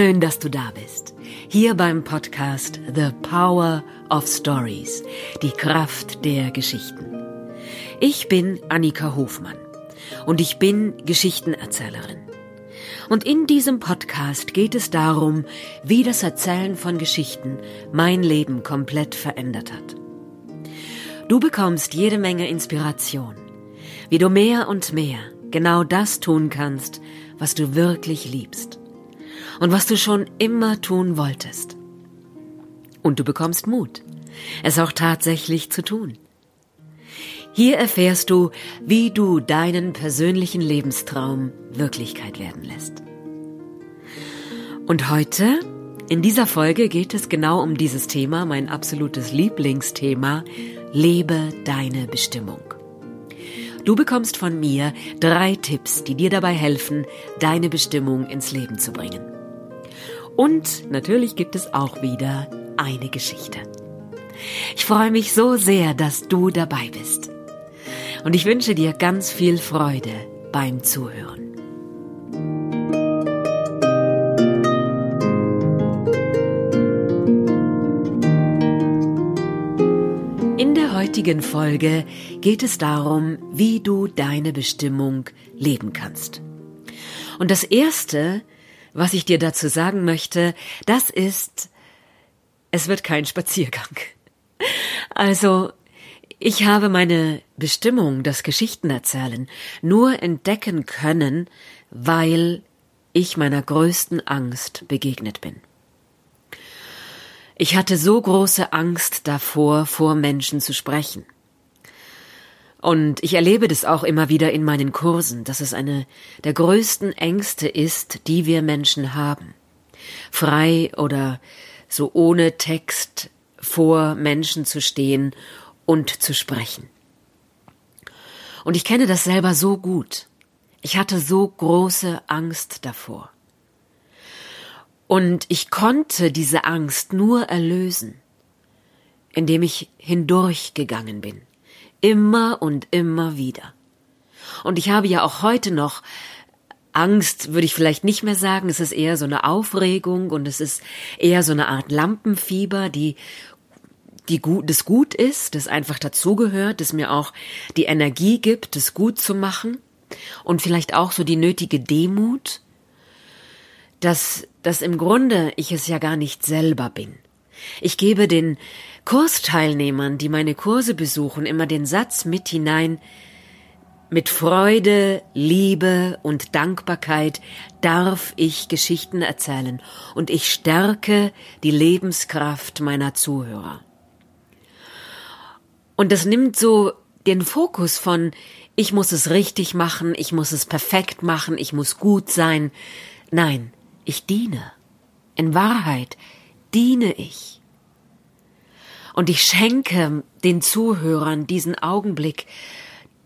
Schön, dass du da bist. Hier beim Podcast The Power of Stories, die Kraft der Geschichten. Ich bin Annika Hofmann und ich bin Geschichtenerzählerin. Und in diesem Podcast geht es darum, wie das Erzählen von Geschichten mein Leben komplett verändert hat. Du bekommst jede Menge Inspiration, wie du mehr und mehr genau das tun kannst, was du wirklich liebst und was du schon immer tun wolltest. Und du bekommst Mut, es auch tatsächlich zu tun. Hier erfährst du, wie du deinen persönlichen Lebenstraum Wirklichkeit werden lässt. Und heute, in dieser Folge geht es genau um dieses Thema, mein absolutes Lieblingsthema, lebe deine Bestimmung. Du bekommst von mir drei Tipps, die dir dabei helfen, deine Bestimmung ins Leben zu bringen. Und natürlich gibt es auch wieder eine Geschichte. Ich freue mich so sehr, dass du dabei bist. Und ich wünsche dir ganz viel Freude beim Zuhören. heutigen Folge geht es darum, wie du deine Bestimmung leben kannst. Und das Erste, was ich dir dazu sagen möchte, das ist, es wird kein Spaziergang. Also, ich habe meine Bestimmung, das Geschichtenerzählen, nur entdecken können, weil ich meiner größten Angst begegnet bin. Ich hatte so große Angst davor, vor Menschen zu sprechen. Und ich erlebe das auch immer wieder in meinen Kursen, dass es eine der größten Ängste ist, die wir Menschen haben. Frei oder so ohne Text vor Menschen zu stehen und zu sprechen. Und ich kenne das selber so gut. Ich hatte so große Angst davor. Und ich konnte diese Angst nur erlösen, indem ich hindurchgegangen bin. Immer und immer wieder. Und ich habe ja auch heute noch Angst, würde ich vielleicht nicht mehr sagen. Es ist eher so eine Aufregung und es ist eher so eine Art Lampenfieber, die die gut, das gut ist, das einfach dazugehört, das mir auch die Energie gibt, das gut zu machen und vielleicht auch so die nötige Demut, dass, dass im Grunde ich es ja gar nicht selber bin. Ich gebe den Kursteilnehmern, die meine Kurse besuchen, immer den Satz mit hinein, mit Freude, Liebe und Dankbarkeit darf ich Geschichten erzählen und ich stärke die Lebenskraft meiner Zuhörer. Und das nimmt so den Fokus von ich muss es richtig machen, ich muss es perfekt machen, ich muss gut sein. Nein, ich diene. In Wahrheit diene ich. Und ich schenke den Zuhörern diesen Augenblick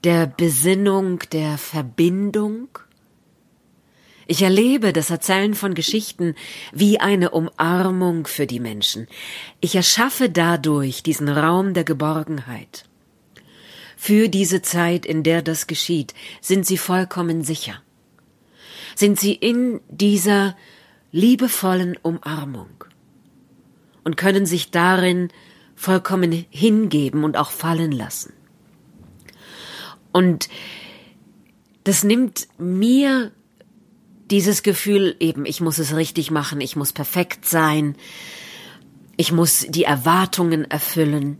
der Besinnung, der Verbindung. Ich erlebe das Erzählen von Geschichten wie eine Umarmung für die Menschen. Ich erschaffe dadurch diesen Raum der Geborgenheit. Für diese Zeit, in der das geschieht, sind sie vollkommen sicher sind sie in dieser liebevollen Umarmung und können sich darin vollkommen hingeben und auch fallen lassen. Und das nimmt mir dieses Gefühl eben, ich muss es richtig machen, ich muss perfekt sein, ich muss die Erwartungen erfüllen.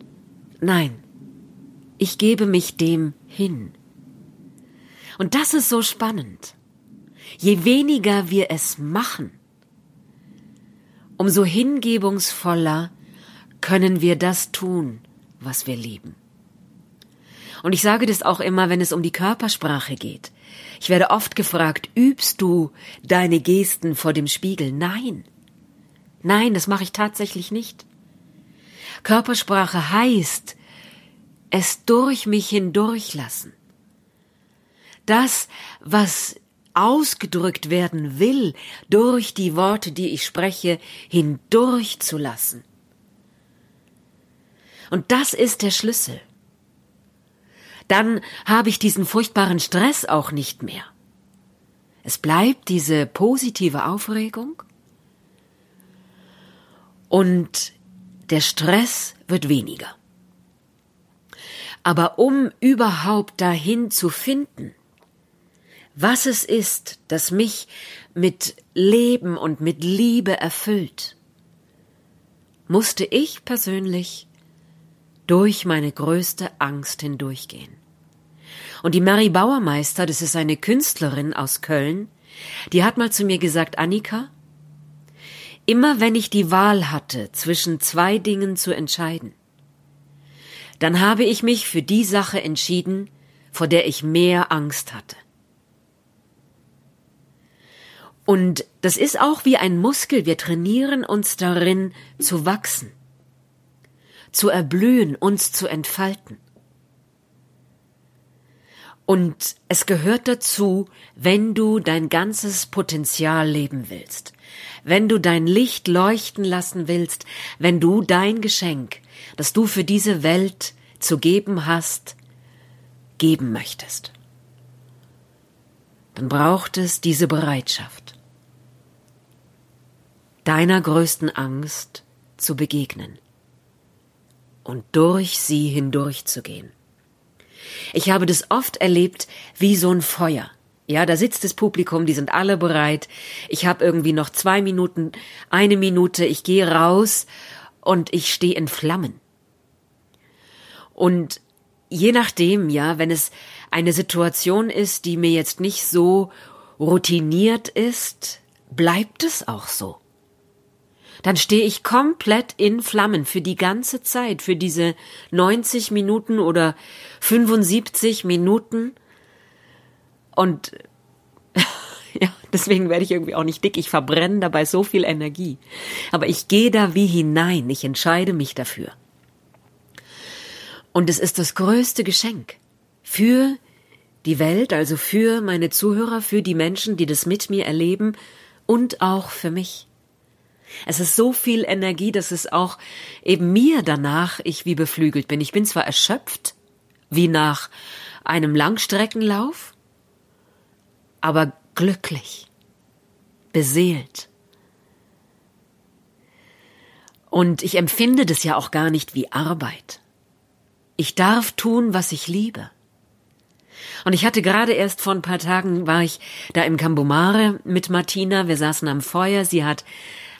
Nein, ich gebe mich dem hin. Und das ist so spannend. Je weniger wir es machen, umso hingebungsvoller können wir das tun, was wir lieben. Und ich sage das auch immer, wenn es um die Körpersprache geht. Ich werde oft gefragt, übst du deine Gesten vor dem Spiegel? Nein. Nein, das mache ich tatsächlich nicht. Körpersprache heißt, es durch mich hindurchlassen. Das, was ausgedrückt werden will, durch die Worte, die ich spreche, hindurchzulassen. Und das ist der Schlüssel. Dann habe ich diesen furchtbaren Stress auch nicht mehr. Es bleibt diese positive Aufregung und der Stress wird weniger. Aber um überhaupt dahin zu finden, was es ist, das mich mit Leben und mit Liebe erfüllt, musste ich persönlich durch meine größte Angst hindurchgehen. Und die Mary Bauermeister, das ist eine Künstlerin aus Köln, die hat mal zu mir gesagt, Annika, immer wenn ich die Wahl hatte, zwischen zwei Dingen zu entscheiden, dann habe ich mich für die Sache entschieden, vor der ich mehr Angst hatte. Und das ist auch wie ein Muskel, wir trainieren uns darin zu wachsen, zu erblühen, uns zu entfalten. Und es gehört dazu, wenn du dein ganzes Potenzial leben willst, wenn du dein Licht leuchten lassen willst, wenn du dein Geschenk, das du für diese Welt zu geben hast, geben möchtest. Dann braucht es diese Bereitschaft, deiner größten Angst zu begegnen und durch sie hindurchzugehen. Ich habe das oft erlebt wie so ein Feuer. Ja, da sitzt das Publikum, die sind alle bereit. Ich habe irgendwie noch zwei Minuten, eine Minute, ich gehe raus und ich stehe in Flammen. Und je nachdem, ja, wenn es eine Situation ist, die mir jetzt nicht so routiniert ist, bleibt es auch so dann stehe ich komplett in Flammen für die ganze Zeit, für diese 90 Minuten oder 75 Minuten. Und ja, deswegen werde ich irgendwie auch nicht dick. Ich verbrenne dabei so viel Energie. Aber ich gehe da wie hinein. Ich entscheide mich dafür. Und es ist das größte Geschenk für die Welt, also für meine Zuhörer, für die Menschen, die das mit mir erleben und auch für mich. Es ist so viel Energie, dass es auch eben mir danach ich wie beflügelt bin. Ich bin zwar erschöpft, wie nach einem Langstreckenlauf, aber glücklich, beseelt. Und ich empfinde das ja auch gar nicht wie Arbeit. Ich darf tun, was ich liebe. Und ich hatte gerade erst vor ein paar Tagen war ich da im Kambomare mit Martina. Wir saßen am Feuer. Sie hat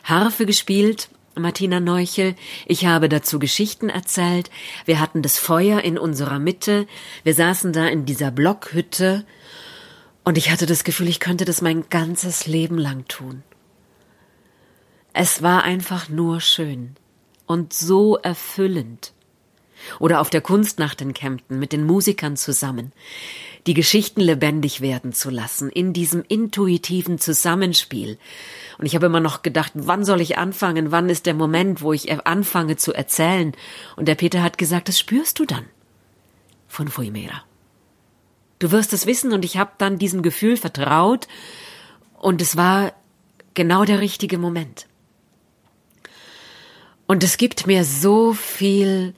Harfe gespielt, Martina Neuchel. Ich habe dazu Geschichten erzählt. Wir hatten das Feuer in unserer Mitte. Wir saßen da in dieser Blockhütte. Und ich hatte das Gefühl, ich könnte das mein ganzes Leben lang tun. Es war einfach nur schön und so erfüllend. Oder auf der Kunstnacht in Kempten mit den Musikern zusammen die Geschichten lebendig werden zu lassen, in diesem intuitiven Zusammenspiel. Und ich habe immer noch gedacht, wann soll ich anfangen? Wann ist der Moment, wo ich anfange zu erzählen? Und der Peter hat gesagt, das spürst du dann von Fuimera. Du wirst es wissen und ich habe dann diesem Gefühl vertraut und es war genau der richtige Moment. Und es gibt mir so viel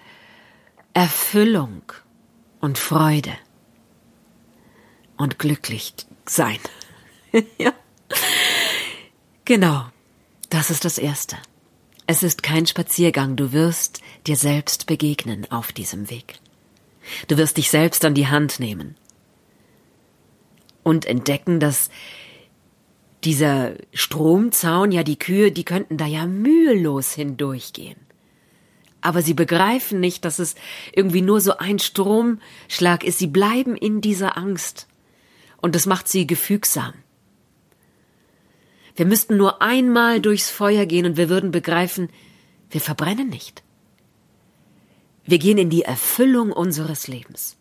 Erfüllung und Freude und glücklich sein. ja. Genau. Das ist das Erste. Es ist kein Spaziergang, du wirst dir selbst begegnen auf diesem Weg. Du wirst dich selbst an die Hand nehmen und entdecken, dass dieser Stromzaun, ja die Kühe, die könnten da ja mühelos hindurchgehen. Aber sie begreifen nicht, dass es irgendwie nur so ein Stromschlag ist. Sie bleiben in dieser Angst und das macht sie gefügsam. Wir müssten nur einmal durchs Feuer gehen und wir würden begreifen, wir verbrennen nicht. Wir gehen in die Erfüllung unseres Lebens.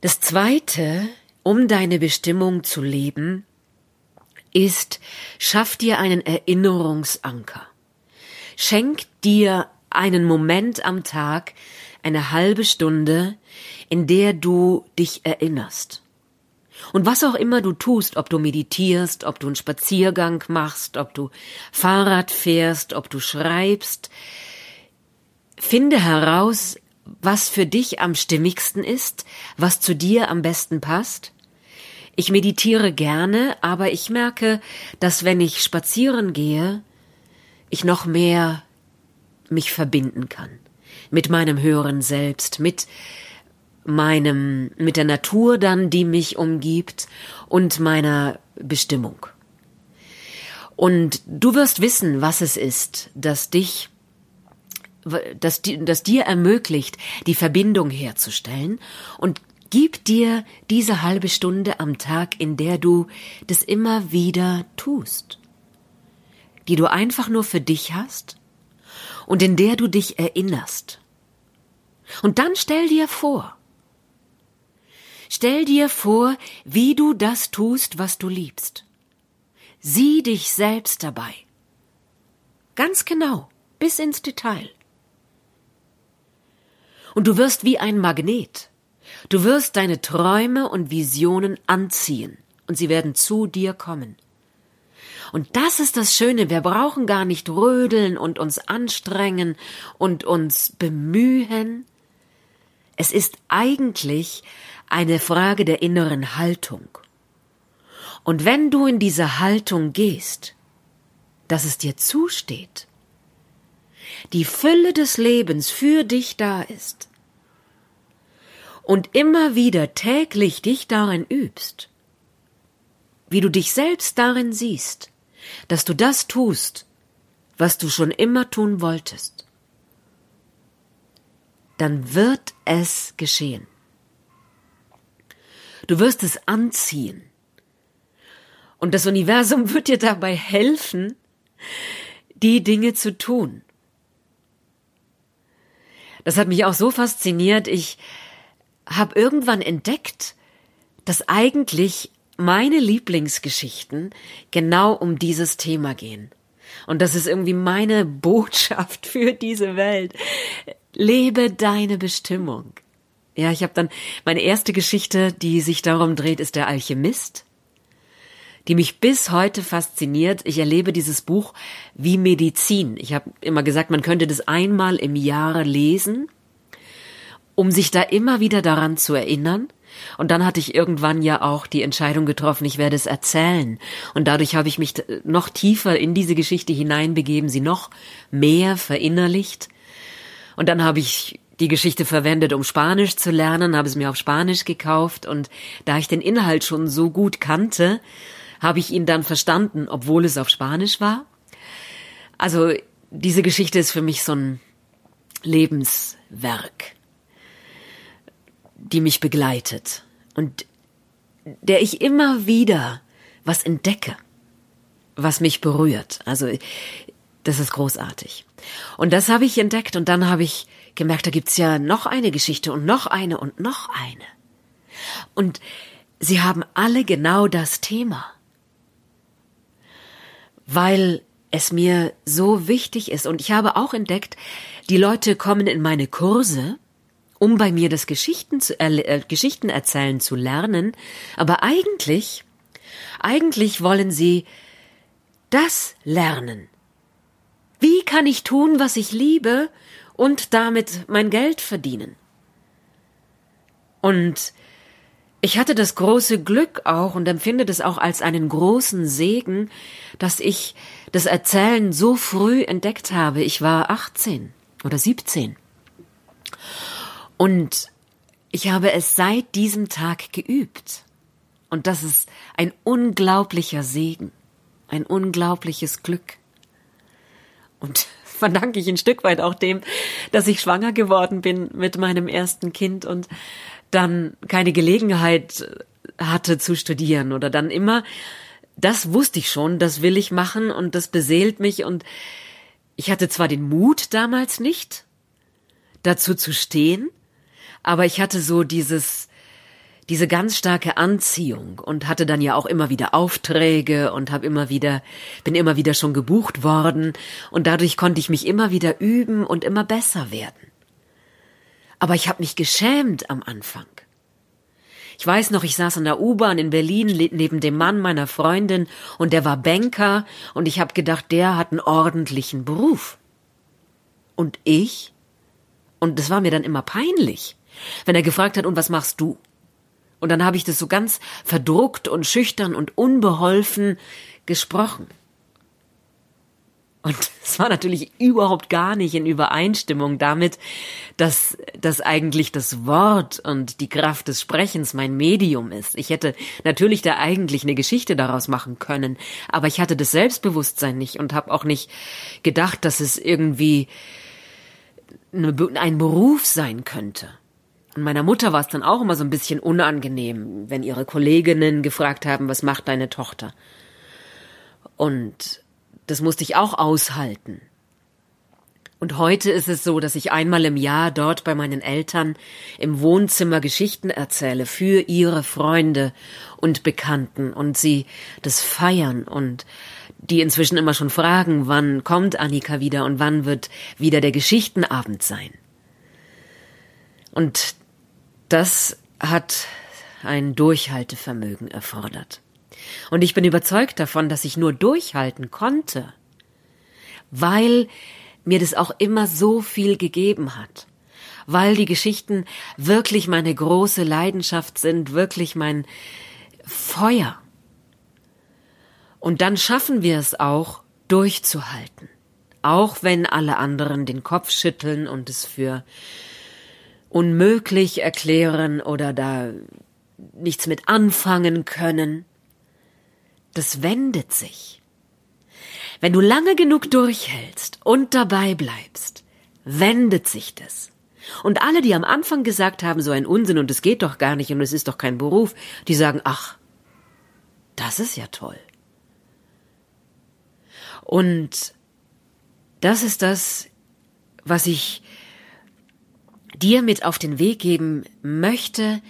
Das Zweite, um deine Bestimmung zu leben, ist, schaff dir einen Erinnerungsanker. Schenk dir einen Moment am Tag, eine halbe Stunde, in der du dich erinnerst. Und was auch immer du tust, ob du meditierst, ob du einen Spaziergang machst, ob du Fahrrad fährst, ob du schreibst, finde heraus, was für dich am stimmigsten ist, was zu dir am besten passt. Ich meditiere gerne, aber ich merke, dass wenn ich spazieren gehe, ich noch mehr mich verbinden kann mit meinem höheren Selbst, mit meinem, mit der Natur dann, die mich umgibt und meiner Bestimmung. Und du wirst wissen, was es ist, das dich, das, das dir ermöglicht, die Verbindung herzustellen und gib dir diese halbe Stunde am Tag, in der du das immer wieder tust, die du einfach nur für dich hast und in der du dich erinnerst. Und dann stell dir vor, Stell dir vor, wie du das tust, was du liebst. Sieh dich selbst dabei. Ganz genau, bis ins Detail. Und du wirst wie ein Magnet. Du wirst deine Träume und Visionen anziehen, und sie werden zu dir kommen. Und das ist das Schöne, wir brauchen gar nicht rödeln und uns anstrengen und uns bemühen. Es ist eigentlich eine Frage der inneren Haltung. Und wenn du in diese Haltung gehst, dass es dir zusteht, die Fülle des Lebens für dich da ist, und immer wieder täglich dich darin übst, wie du dich selbst darin siehst, dass du das tust, was du schon immer tun wolltest, dann wird es geschehen. Du wirst es anziehen. Und das Universum wird dir dabei helfen, die Dinge zu tun. Das hat mich auch so fasziniert. Ich habe irgendwann entdeckt, dass eigentlich meine Lieblingsgeschichten genau um dieses Thema gehen. Und das ist irgendwie meine Botschaft für diese Welt. Lebe deine Bestimmung. Ja, ich habe dann meine erste Geschichte, die sich darum dreht, ist der Alchemist, die mich bis heute fasziniert. Ich erlebe dieses Buch wie Medizin. Ich habe immer gesagt, man könnte das einmal im Jahr lesen, um sich da immer wieder daran zu erinnern. Und dann hatte ich irgendwann ja auch die Entscheidung getroffen, ich werde es erzählen. Und dadurch habe ich mich noch tiefer in diese Geschichte hineinbegeben, sie noch mehr verinnerlicht. Und dann habe ich die Geschichte verwendet, um Spanisch zu lernen, habe es mir auf Spanisch gekauft und da ich den Inhalt schon so gut kannte, habe ich ihn dann verstanden, obwohl es auf Spanisch war. Also diese Geschichte ist für mich so ein Lebenswerk, die mich begleitet und der ich immer wieder was entdecke, was mich berührt. Also das ist großartig. Und das habe ich entdeckt und dann habe ich gemerkt, da gibt's ja noch eine Geschichte und noch eine und noch eine. Und sie haben alle genau das Thema. Weil es mir so wichtig ist. Und ich habe auch entdeckt, die Leute kommen in meine Kurse, um bei mir das Geschichten, zu, äh, Geschichten erzählen zu lernen. Aber eigentlich, eigentlich wollen sie das lernen. Wie kann ich tun, was ich liebe und damit mein Geld verdienen. Und ich hatte das große Glück auch und empfinde das auch als einen großen Segen, dass ich das Erzählen so früh entdeckt habe. Ich war 18 oder 17. Und ich habe es seit diesem Tag geübt. Und das ist ein unglaublicher Segen, ein unglaubliches Glück. Und verdanke ich ein Stück weit auch dem, dass ich schwanger geworden bin mit meinem ersten Kind und dann keine Gelegenheit hatte zu studieren oder dann immer, das wusste ich schon, das will ich machen und das beseelt mich und ich hatte zwar den Mut damals nicht, dazu zu stehen, aber ich hatte so dieses, diese ganz starke Anziehung und hatte dann ja auch immer wieder Aufträge und habe immer wieder bin immer wieder schon gebucht worden und dadurch konnte ich mich immer wieder üben und immer besser werden. Aber ich habe mich geschämt am Anfang. Ich weiß noch, ich saß in der U-Bahn in Berlin neben dem Mann meiner Freundin und der war Banker und ich habe gedacht, der hat einen ordentlichen Beruf. Und ich? Und das war mir dann immer peinlich, wenn er gefragt hat, und was machst du? Und dann habe ich das so ganz verdruckt und schüchtern und unbeholfen gesprochen. Und es war natürlich überhaupt gar nicht in Übereinstimmung damit, dass, dass eigentlich das Wort und die Kraft des Sprechens mein Medium ist. Ich hätte natürlich da eigentlich eine Geschichte daraus machen können, aber ich hatte das Selbstbewusstsein nicht und habe auch nicht gedacht, dass es irgendwie ein Beruf sein könnte. Und meiner Mutter war es dann auch immer so ein bisschen unangenehm, wenn ihre Kolleginnen gefragt haben, was macht deine Tochter? Und das musste ich auch aushalten. Und heute ist es so, dass ich einmal im Jahr dort bei meinen Eltern im Wohnzimmer Geschichten erzähle für ihre Freunde und Bekannten und sie das feiern und die inzwischen immer schon fragen, wann kommt Annika wieder und wann wird wieder der Geschichtenabend sein. Und das hat ein Durchhaltevermögen erfordert. Und ich bin überzeugt davon, dass ich nur durchhalten konnte, weil mir das auch immer so viel gegeben hat, weil die Geschichten wirklich meine große Leidenschaft sind, wirklich mein Feuer. Und dann schaffen wir es auch, durchzuhalten, auch wenn alle anderen den Kopf schütteln und es für unmöglich erklären oder da nichts mit anfangen können das wendet sich. Wenn du lange genug durchhältst und dabei bleibst, wendet sich das. Und alle, die am Anfang gesagt haben, so ein Unsinn und es geht doch gar nicht und es ist doch kein Beruf, die sagen, ach, das ist ja toll. Und das ist das, was ich dir mit auf den Weg geben möchte,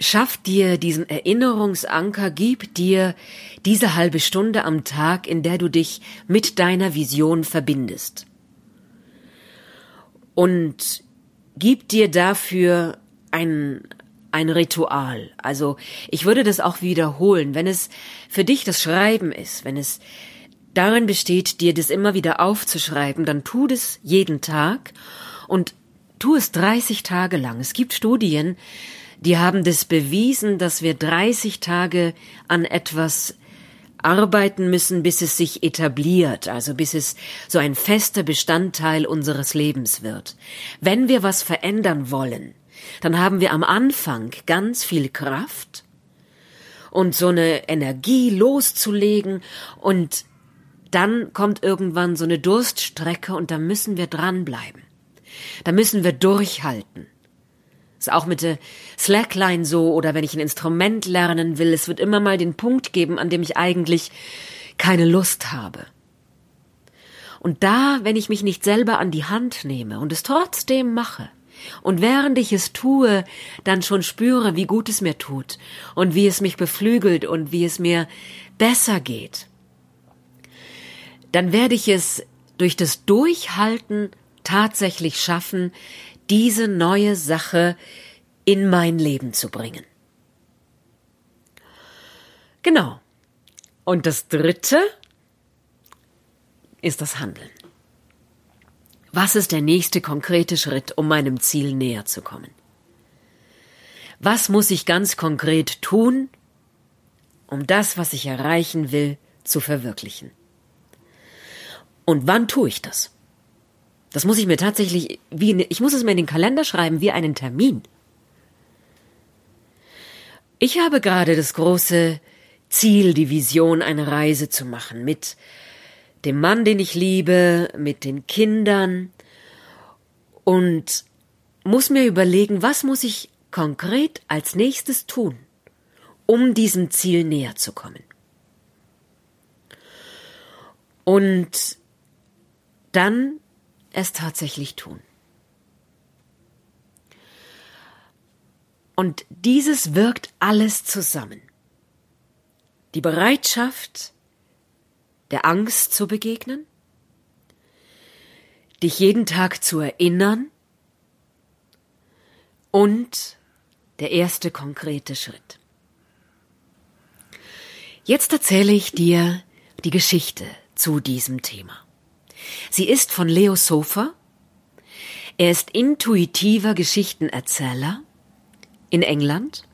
Schaff dir diesen Erinnerungsanker, gib dir diese halbe Stunde am Tag, in der du dich mit deiner Vision verbindest. Und gib dir dafür ein, ein Ritual. Also ich würde das auch wiederholen, wenn es für dich das Schreiben ist, wenn es darin besteht, dir das immer wieder aufzuschreiben, dann tu das jeden Tag und tu es 30 Tage lang. Es gibt Studien, die haben das bewiesen, dass wir 30 Tage an etwas arbeiten müssen, bis es sich etabliert, also bis es so ein fester Bestandteil unseres Lebens wird. Wenn wir was verändern wollen, dann haben wir am Anfang ganz viel Kraft und so eine Energie loszulegen und dann kommt irgendwann so eine Durststrecke und da müssen wir dranbleiben. Da müssen wir durchhalten. Ist auch mit der Slackline so oder wenn ich ein Instrument lernen will, es wird immer mal den Punkt geben, an dem ich eigentlich keine Lust habe. Und da, wenn ich mich nicht selber an die Hand nehme und es trotzdem mache, und während ich es tue, dann schon spüre, wie gut es mir tut und wie es mich beflügelt und wie es mir besser geht, dann werde ich es durch das Durchhalten tatsächlich schaffen, diese neue Sache in mein Leben zu bringen. Genau. Und das Dritte ist das Handeln. Was ist der nächste konkrete Schritt, um meinem Ziel näher zu kommen? Was muss ich ganz konkret tun, um das, was ich erreichen will, zu verwirklichen? Und wann tue ich das? Das muss ich mir tatsächlich, wie, ich muss es mir in den Kalender schreiben, wie einen Termin. Ich habe gerade das große Ziel, die Vision, eine Reise zu machen mit dem Mann, den ich liebe, mit den Kindern und muss mir überlegen, was muss ich konkret als nächstes tun, um diesem Ziel näher zu kommen. Und dann es tatsächlich tun. Und dieses wirkt alles zusammen. Die Bereitschaft, der Angst zu begegnen, dich jeden Tag zu erinnern und der erste konkrete Schritt. Jetzt erzähle ich dir die Geschichte zu diesem Thema. Sie ist von Leo Sofer. Er ist intuitiver Geschichtenerzähler in England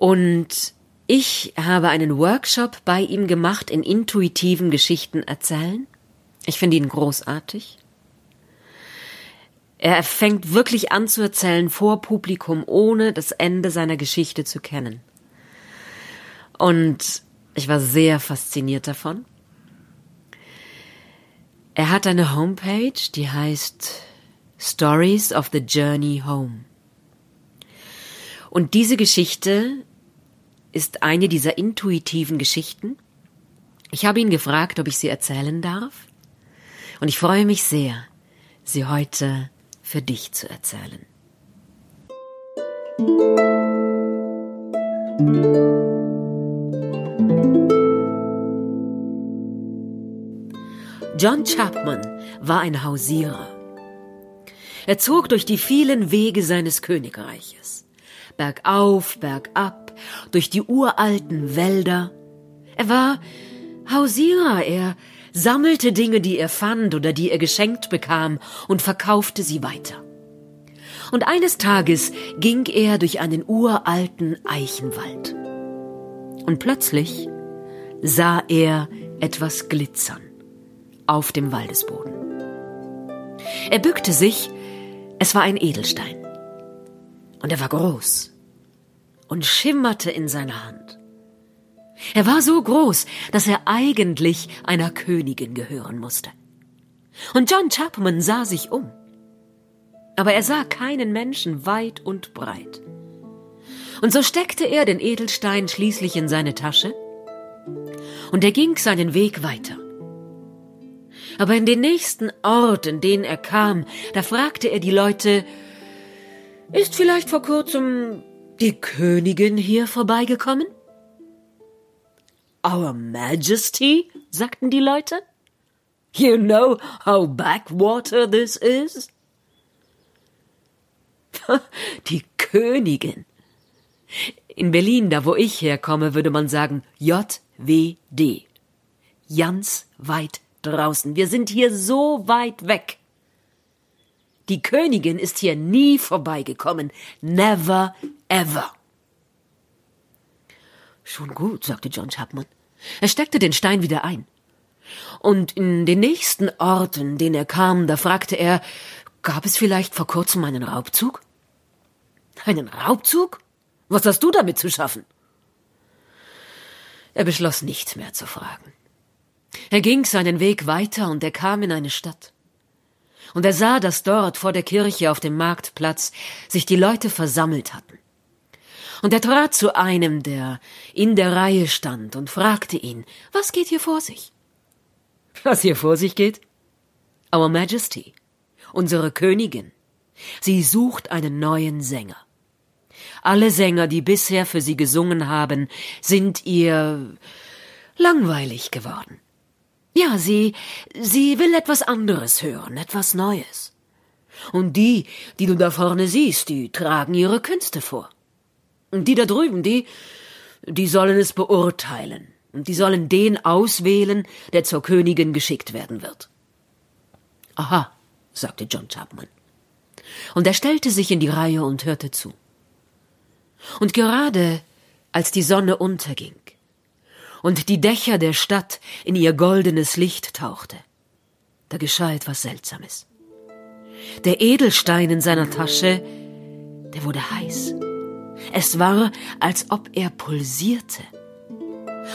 Und ich habe einen Workshop bei ihm gemacht in intuitiven Geschichten erzählen. Ich finde ihn großartig. Er fängt wirklich an zu erzählen vor Publikum, ohne das Ende seiner Geschichte zu kennen. Und ich war sehr fasziniert davon. Er hat eine Homepage, die heißt Stories of the Journey Home. Und diese Geschichte ist eine dieser intuitiven Geschichten. Ich habe ihn gefragt, ob ich sie erzählen darf. Und ich freue mich sehr, sie heute für dich zu erzählen. John Chapman war ein Hausierer. Er zog durch die vielen Wege seines Königreiches. Bergauf, bergab, durch die uralten Wälder. Er war Hausierer, er sammelte Dinge, die er fand oder die er geschenkt bekam, und verkaufte sie weiter. Und eines Tages ging er durch einen uralten Eichenwald. Und plötzlich sah er etwas glitzern auf dem Waldesboden. Er bückte sich, es war ein Edelstein. Und er war groß und schimmerte in seiner Hand. Er war so groß, dass er eigentlich einer Königin gehören musste. Und John Chapman sah sich um. Aber er sah keinen Menschen weit und breit. Und so steckte er den Edelstein schließlich in seine Tasche und er ging seinen Weg weiter. Aber in den nächsten Ort, in den er kam, da fragte er die Leute, ist vielleicht vor kurzem die Königin hier vorbeigekommen? Our Majesty, sagten die Leute. You know how backwater this is? Die Königin. In Berlin, da wo ich herkomme, würde man sagen JWD. Ganz weit draußen. Wir sind hier so weit weg. Die Königin ist hier nie vorbeigekommen. Never ever. Schon gut, sagte John Chapman. Er steckte den Stein wieder ein. Und in den nächsten Orten, den er kam, da fragte er, gab es vielleicht vor kurzem einen Raubzug? Einen Raubzug? Was hast du damit zu schaffen? Er beschloss nichts mehr zu fragen. Er ging seinen Weg weiter und er kam in eine Stadt. Und er sah, dass dort vor der Kirche auf dem Marktplatz sich die Leute versammelt hatten. Und er trat zu einem, der in der Reihe stand, und fragte ihn, was geht hier vor sich? Was hier vor sich geht? Our Majesty, unsere Königin. Sie sucht einen neuen Sänger. Alle Sänger, die bisher für sie gesungen haben, sind ihr langweilig geworden. Ja, sie, sie will etwas anderes hören, etwas Neues. Und die, die du da vorne siehst, die tragen ihre Künste vor. Die da drüben, die, die sollen es beurteilen. Und die sollen den auswählen, der zur Königin geschickt werden wird. Aha, sagte John Chapman. Und er stellte sich in die Reihe und hörte zu. Und gerade als die Sonne unterging und die Dächer der Stadt in ihr goldenes Licht tauchte, da geschah etwas Seltsames. Der Edelstein in seiner Tasche, der wurde heiß. Es war, als ob er pulsierte.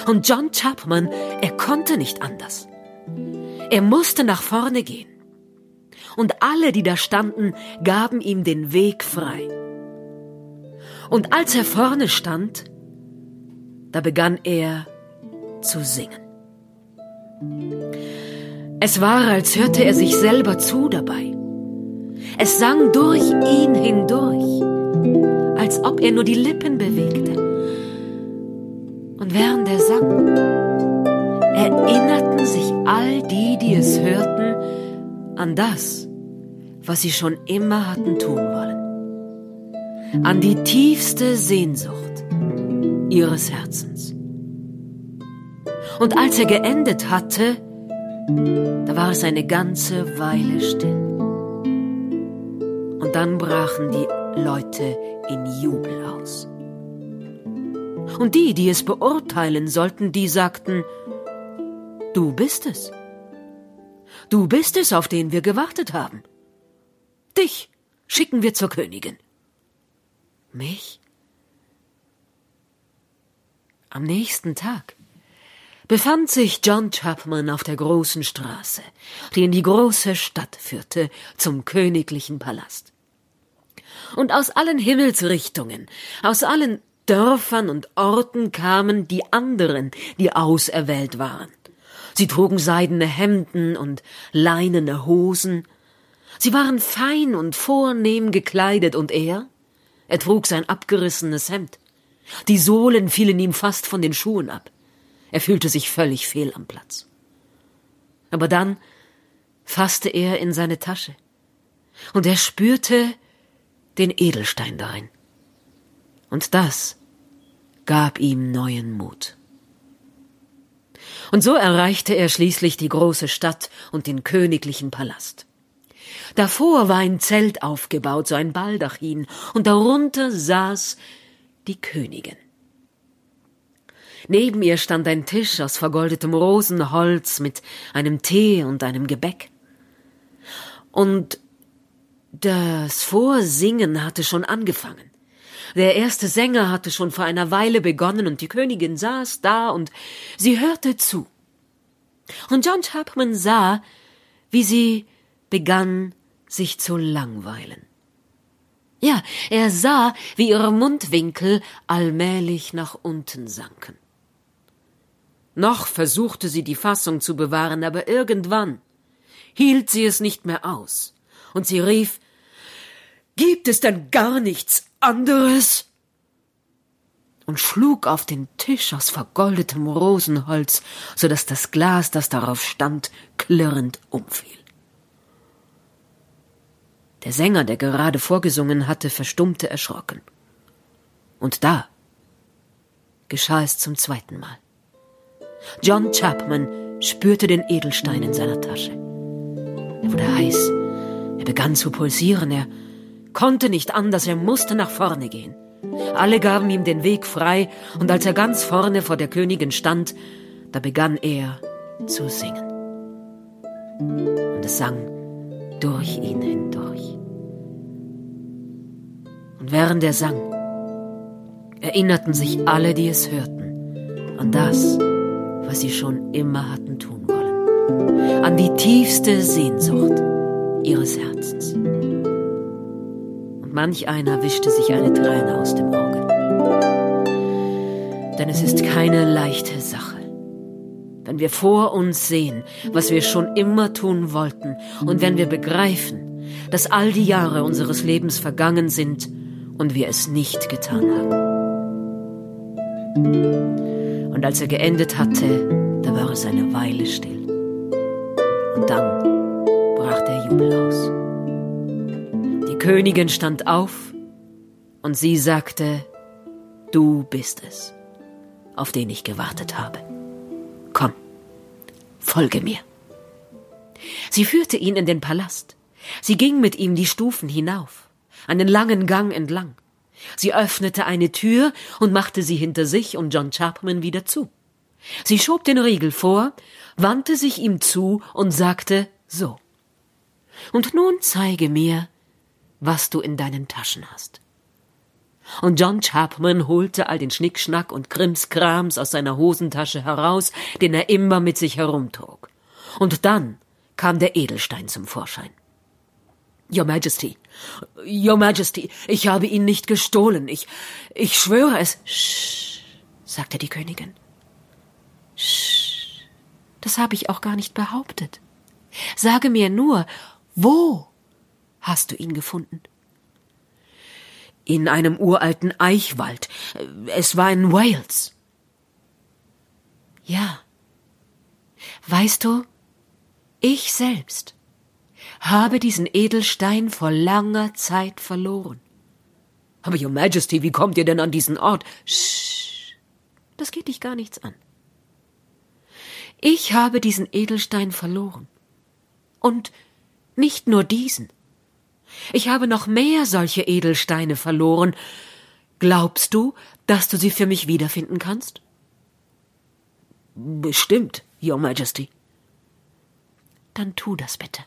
Und John Chapman, er konnte nicht anders. Er musste nach vorne gehen. Und alle, die da standen, gaben ihm den Weg frei. Und als er vorne stand, da begann er zu singen. Es war, als hörte er sich selber zu dabei. Es sang durch ihn hindurch als ob er nur die Lippen bewegte. Und während er sang, erinnerten sich all die, die es hörten, an das, was sie schon immer hatten tun wollen. An die tiefste Sehnsucht ihres Herzens. Und als er geendet hatte, da war es eine ganze Weile still. Und dann brachen die Leute in Jubel aus. Und die, die es beurteilen sollten, die sagten, du bist es. Du bist es, auf den wir gewartet haben. Dich schicken wir zur Königin. Mich? Am nächsten Tag befand sich John Chapman auf der großen Straße, die in die große Stadt führte, zum königlichen Palast. Und aus allen Himmelsrichtungen, aus allen Dörfern und Orten kamen die anderen, die auserwählt waren. Sie trugen seidene Hemden und leinene Hosen. Sie waren fein und vornehm gekleidet, und er? Er trug sein abgerissenes Hemd. Die Sohlen fielen ihm fast von den Schuhen ab. Er fühlte sich völlig fehl am Platz. Aber dann fasste er in seine Tasche, und er spürte den Edelstein darin. Und das gab ihm neuen Mut. Und so erreichte er schließlich die große Stadt und den königlichen Palast. Davor war ein Zelt aufgebaut, so ein Baldachin, und darunter saß die Königin. Neben ihr stand ein Tisch aus vergoldetem Rosenholz mit einem Tee und einem Gebäck. Und das Vorsingen hatte schon angefangen. Der erste Sänger hatte schon vor einer Weile begonnen und die Königin saß da und sie hörte zu. Und John Chapman sah, wie sie begann, sich zu langweilen. Ja, er sah, wie ihre Mundwinkel allmählich nach unten sanken. Noch versuchte sie die Fassung zu bewahren, aber irgendwann hielt sie es nicht mehr aus, und sie rief Gibt es denn gar nichts anderes? und schlug auf den Tisch aus vergoldetem Rosenholz, so dass das Glas, das darauf stand, klirrend umfiel. Der Sänger, der gerade vorgesungen hatte, verstummte erschrocken. Und da geschah es zum zweiten Mal. John Chapman spürte den Edelstein in seiner Tasche. Er wurde heiß, er begann zu pulsieren, er konnte nicht anders, er musste nach vorne gehen. Alle gaben ihm den Weg frei, und als er ganz vorne vor der Königin stand, da begann er zu singen. Und es sang durch ihn hindurch. Und während er sang, erinnerten sich alle, die es hörten, an das, was sie schon immer hatten tun wollen, an die tiefste Sehnsucht ihres Herzens manch einer wischte sich eine Träne aus dem Auge. Denn es ist keine leichte Sache. Wenn wir vor uns sehen, was wir schon immer tun wollten, und wenn wir begreifen, dass all die Jahre unseres Lebens vergangen sind und wir es nicht getan haben. Und als er geendet hatte, da war es eine Weile still. Und dann brach der Jubel aus. Königin stand auf und sie sagte, du bist es, auf den ich gewartet habe. Komm, folge mir. Sie führte ihn in den Palast. Sie ging mit ihm die Stufen hinauf, einen langen Gang entlang. Sie öffnete eine Tür und machte sie hinter sich und John Chapman wieder zu. Sie schob den Riegel vor, wandte sich ihm zu und sagte so. Und nun zeige mir, was du in deinen Taschen hast. Und John Chapman holte all den Schnickschnack und Krimskrams aus seiner Hosentasche heraus, den er immer mit sich herumtrug. Und dann kam der Edelstein zum Vorschein. Your Majesty, Your Majesty, ich habe ihn nicht gestohlen. Ich, ich schwöre es. Sch, sagte die Königin. Sch, das habe ich auch gar nicht behauptet. Sage mir nur, wo hast du ihn gefunden? In einem uralten Eichwald. Es war in Wales. Ja. Weißt du, ich selbst habe diesen Edelstein vor langer Zeit verloren. Aber Your Majesty, wie kommt ihr denn an diesen Ort? Sch, das geht dich gar nichts an. Ich habe diesen Edelstein verloren. Und nicht nur diesen. Ich habe noch mehr solche Edelsteine verloren, Glaubst du, dass du sie für mich wiederfinden kannst? Bestimmt, Your Majesty. Dann tu das bitte.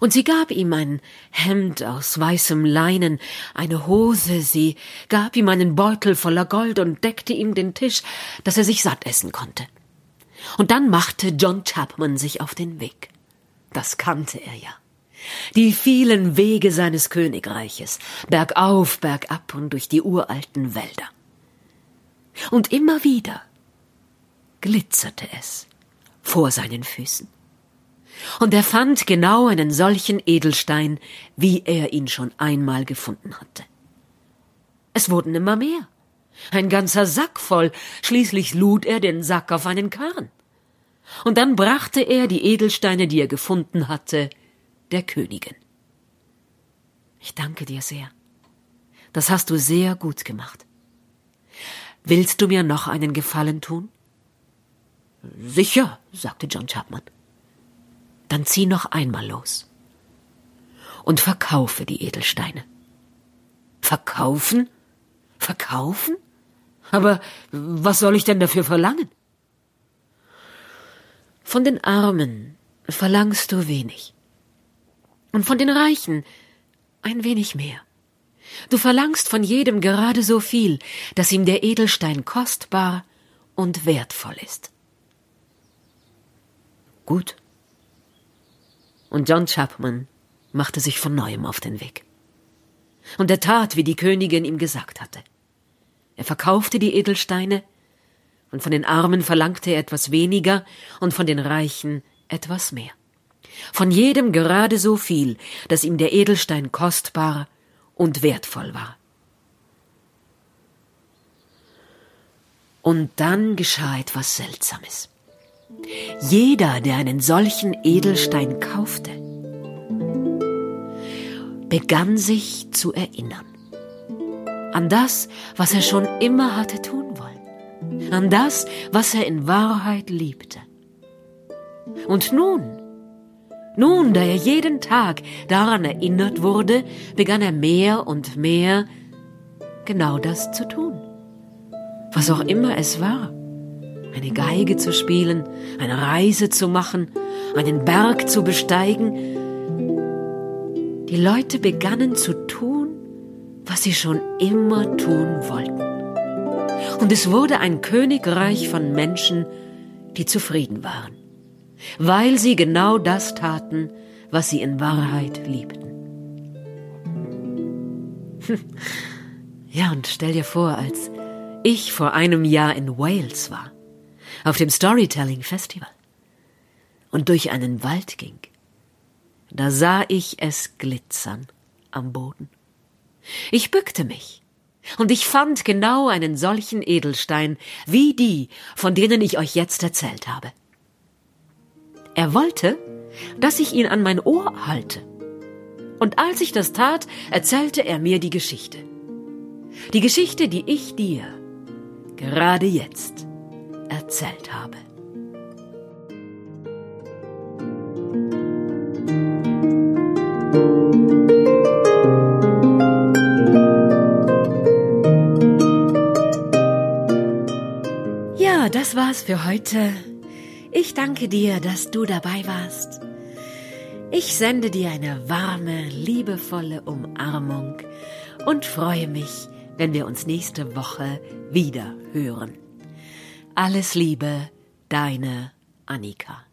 Und sie gab ihm ein Hemd aus weißem Leinen, eine Hose, sie gab ihm einen Beutel voller Gold und deckte ihm den Tisch, dass er sich satt essen konnte. Und dann machte John Chapman sich auf den Weg. Das kannte er ja. Die vielen Wege seines Königreiches, bergauf, bergab und durch die uralten Wälder. Und immer wieder glitzerte es vor seinen Füßen. Und er fand genau einen solchen Edelstein, wie er ihn schon einmal gefunden hatte. Es wurden immer mehr. Ein ganzer Sack voll, schließlich lud er den Sack auf einen Karren. Und dann brachte er die Edelsteine, die er gefunden hatte, der Königin. Ich danke dir sehr. Das hast du sehr gut gemacht. Willst du mir noch einen Gefallen tun? Sicher, sagte John Chapman. Dann zieh noch einmal los und verkaufe die Edelsteine. Verkaufen? Verkaufen? Aber was soll ich denn dafür verlangen? Von den Armen verlangst du wenig und von den Reichen ein wenig mehr. Du verlangst von jedem gerade so viel, dass ihm der Edelstein kostbar und wertvoll ist. Gut. Und John Chapman machte sich von neuem auf den Weg. Und er tat, wie die Königin ihm gesagt hatte. Er verkaufte die Edelsteine, und von den Armen verlangte er etwas weniger und von den Reichen etwas mehr. Von jedem gerade so viel, dass ihm der Edelstein kostbar und wertvoll war. Und dann geschah etwas Seltsames. Jeder, der einen solchen Edelstein kaufte, begann sich zu erinnern an das, was er schon immer hatte tun wollen, an das, was er in Wahrheit liebte. Und nun, nun, da er jeden Tag daran erinnert wurde, begann er mehr und mehr genau das zu tun. Was auch immer es war. Eine Geige zu spielen, eine Reise zu machen, einen Berg zu besteigen. Die Leute begannen zu tun, was sie schon immer tun wollten. Und es wurde ein Königreich von Menschen, die zufrieden waren weil sie genau das taten, was sie in Wahrheit liebten. Ja, und stell dir vor, als ich vor einem Jahr in Wales war, auf dem Storytelling Festival, und durch einen Wald ging, da sah ich es glitzern am Boden. Ich bückte mich, und ich fand genau einen solchen Edelstein wie die, von denen ich euch jetzt erzählt habe. Er wollte, dass ich ihn an mein Ohr halte. Und als ich das tat, erzählte er mir die Geschichte. Die Geschichte, die ich dir gerade jetzt erzählt habe. Ja, das war's für heute. Ich danke dir, dass du dabei warst. Ich sende dir eine warme, liebevolle Umarmung und freue mich, wenn wir uns nächste Woche wieder hören. Alles Liebe, deine Annika.